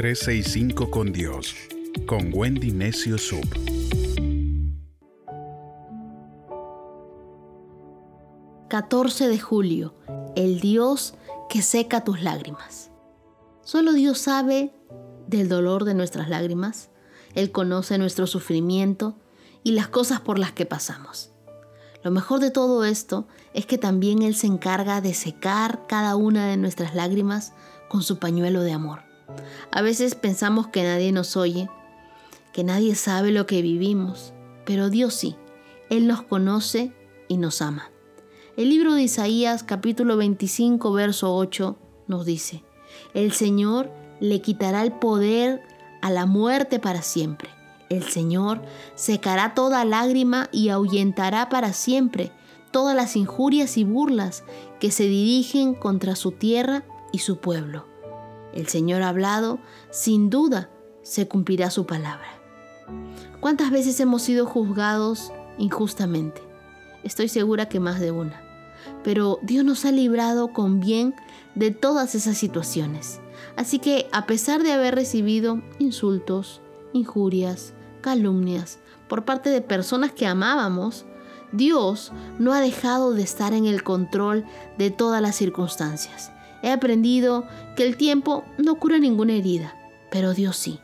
365 con Dios, con Wendy Necio Sub. ...14 de julio... ...el Dios que seca tus lágrimas... Solo Dios sabe del dolor de nuestras lágrimas. Él conoce nuestro sufrimiento y las cosas por las que pasamos. Lo mejor de todo esto es que también Él se encarga de secar cada una de nuestras lágrimas con su pañuelo de amor. A veces pensamos que nadie nos oye, que nadie sabe lo que vivimos, pero Dios sí, Él nos conoce y nos ama. El libro de Isaías capítulo 25 verso 8 nos dice, el Señor le quitará el poder a la muerte para siempre el Señor secará toda lágrima y ahuyentará para siempre todas las injurias y burlas que se dirigen contra su tierra y su pueblo. El Señor ha hablado, sin duda se cumplirá su palabra. ¿Cuántas veces hemos sido juzgados injustamente? Estoy segura que más de una. Pero Dios nos ha librado con bien de todas esas situaciones. Así que a pesar de haber recibido insultos, injurias, calumnias por parte de personas que amábamos, Dios no ha dejado de estar en el control de todas las circunstancias. He aprendido que el tiempo no cura ninguna herida, pero Dios sí.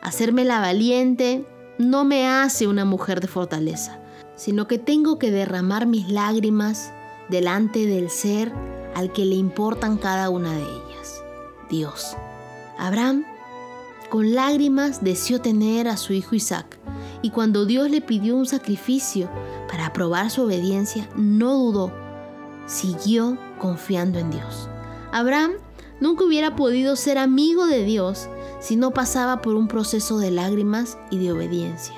Hacerme la valiente no me hace una mujer de fortaleza, sino que tengo que derramar mis lágrimas delante del ser al que le importan cada una de ellas, Dios. Abraham con lágrimas deseó tener a su hijo Isaac, y cuando Dios le pidió un sacrificio para probar su obediencia, no dudó, siguió confiando en Dios. Abraham nunca hubiera podido ser amigo de Dios si no pasaba por un proceso de lágrimas y de obediencia.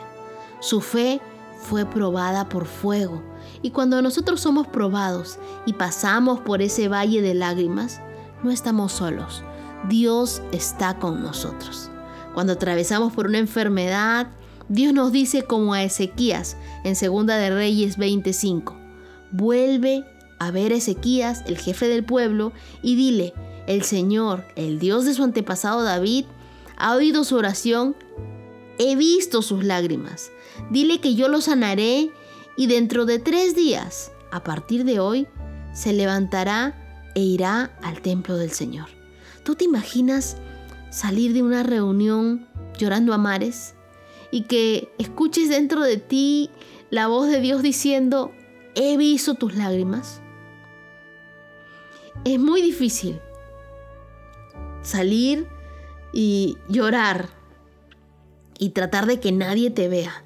Su fe fue probada por fuego, y cuando nosotros somos probados y pasamos por ese valle de lágrimas, no estamos solos. Dios está con nosotros. Cuando atravesamos por una enfermedad, Dios nos dice como a Ezequías en Segunda de Reyes 25, vuelve a ver a Ezequías, el jefe del pueblo, y dile, el Señor, el Dios de su antepasado David, ha oído su oración, he visto sus lágrimas. Dile que yo lo sanaré y dentro de tres días, a partir de hoy, se levantará e irá al templo del Señor. ¿Tú te imaginas salir de una reunión llorando a mares y que escuches dentro de ti la voz de Dios diciendo, he visto tus lágrimas. Es muy difícil salir y llorar y tratar de que nadie te vea.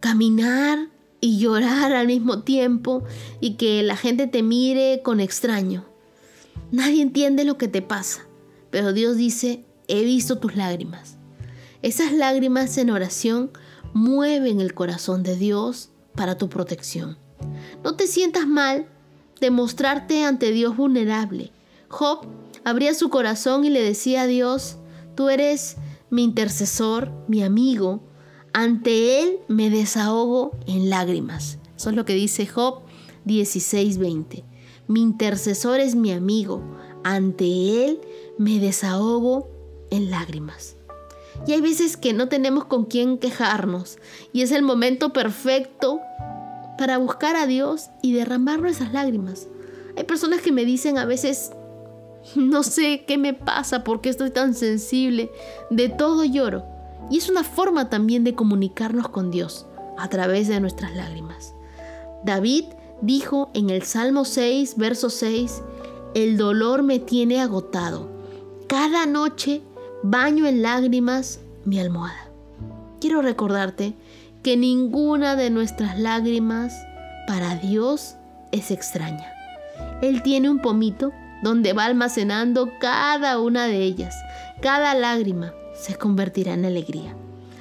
Caminar y llorar al mismo tiempo y que la gente te mire con extraño. Nadie entiende lo que te pasa. Pero Dios dice, he visto tus lágrimas. Esas lágrimas en oración mueven el corazón de Dios para tu protección. No te sientas mal de mostrarte ante Dios vulnerable. Job abría su corazón y le decía a Dios, tú eres mi intercesor, mi amigo, ante Él me desahogo en lágrimas. Eso es lo que dice Job 16:20. Mi intercesor es mi amigo, ante Él me desahogo en lágrimas. Y hay veces que no tenemos con quién quejarnos y es el momento perfecto para buscar a Dios y derramar nuestras lágrimas. Hay personas que me dicen a veces, no sé qué me pasa, por qué estoy tan sensible, de todo lloro. Y es una forma también de comunicarnos con Dios a través de nuestras lágrimas. David dijo en el Salmo 6, verso 6, el dolor me tiene agotado. Cada noche baño en lágrimas mi almohada. Quiero recordarte que ninguna de nuestras lágrimas para Dios es extraña. Él tiene un pomito donde va almacenando cada una de ellas. Cada lágrima se convertirá en alegría.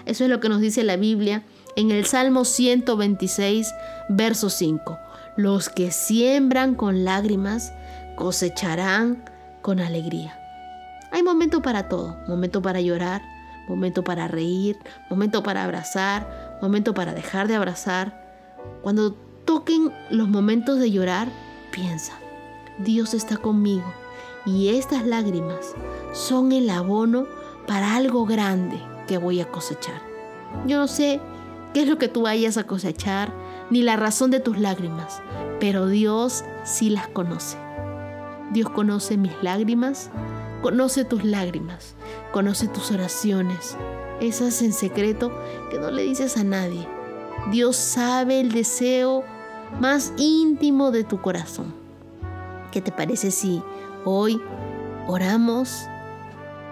Eso es lo que nos dice la Biblia en el Salmo 126, verso 5. Los que siembran con lágrimas cosecharán con alegría. Hay momento para todo, momento para llorar, momento para reír, momento para abrazar, momento para dejar de abrazar. Cuando toquen los momentos de llorar, piensa, Dios está conmigo y estas lágrimas son el abono para algo grande que voy a cosechar. Yo no sé qué es lo que tú vayas a cosechar, ni la razón de tus lágrimas, pero Dios sí las conoce. Dios conoce mis lágrimas, conoce tus lágrimas, conoce tus oraciones, esas en secreto que no le dices a nadie. Dios sabe el deseo más íntimo de tu corazón. ¿Qué te parece si hoy oramos,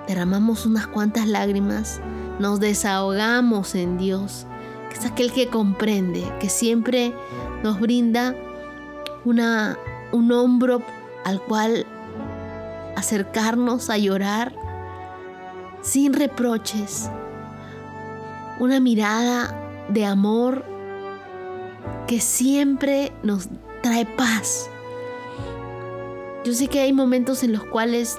derramamos unas cuantas lágrimas, nos desahogamos en Dios, que es aquel que comprende, que siempre nos brinda una, un hombro al cual acercarnos a llorar sin reproches, una mirada de amor que siempre nos trae paz. Yo sé que hay momentos en los cuales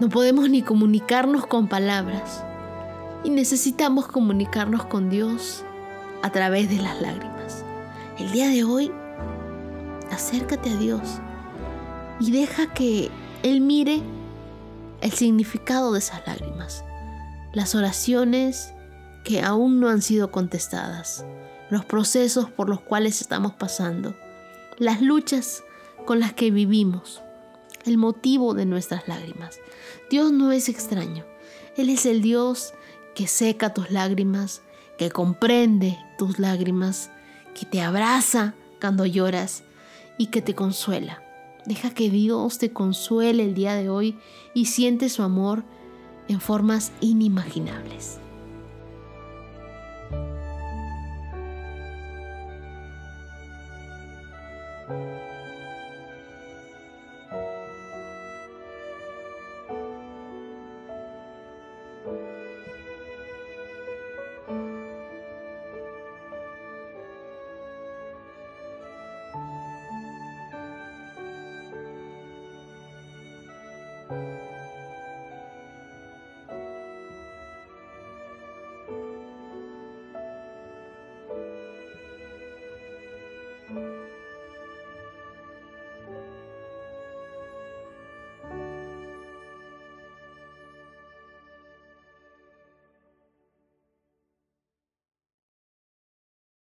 no podemos ni comunicarnos con palabras y necesitamos comunicarnos con Dios a través de las lágrimas. El día de hoy, acércate a Dios y deja que Él mire el significado de esas lágrimas, las oraciones que aún no han sido contestadas, los procesos por los cuales estamos pasando, las luchas con las que vivimos, el motivo de nuestras lágrimas. Dios no es extraño, Él es el Dios que seca tus lágrimas, que comprende tus lágrimas, que te abraza cuando lloras y que te consuela. Deja que Dios te consuele el día de hoy y siente su amor en formas inimaginables.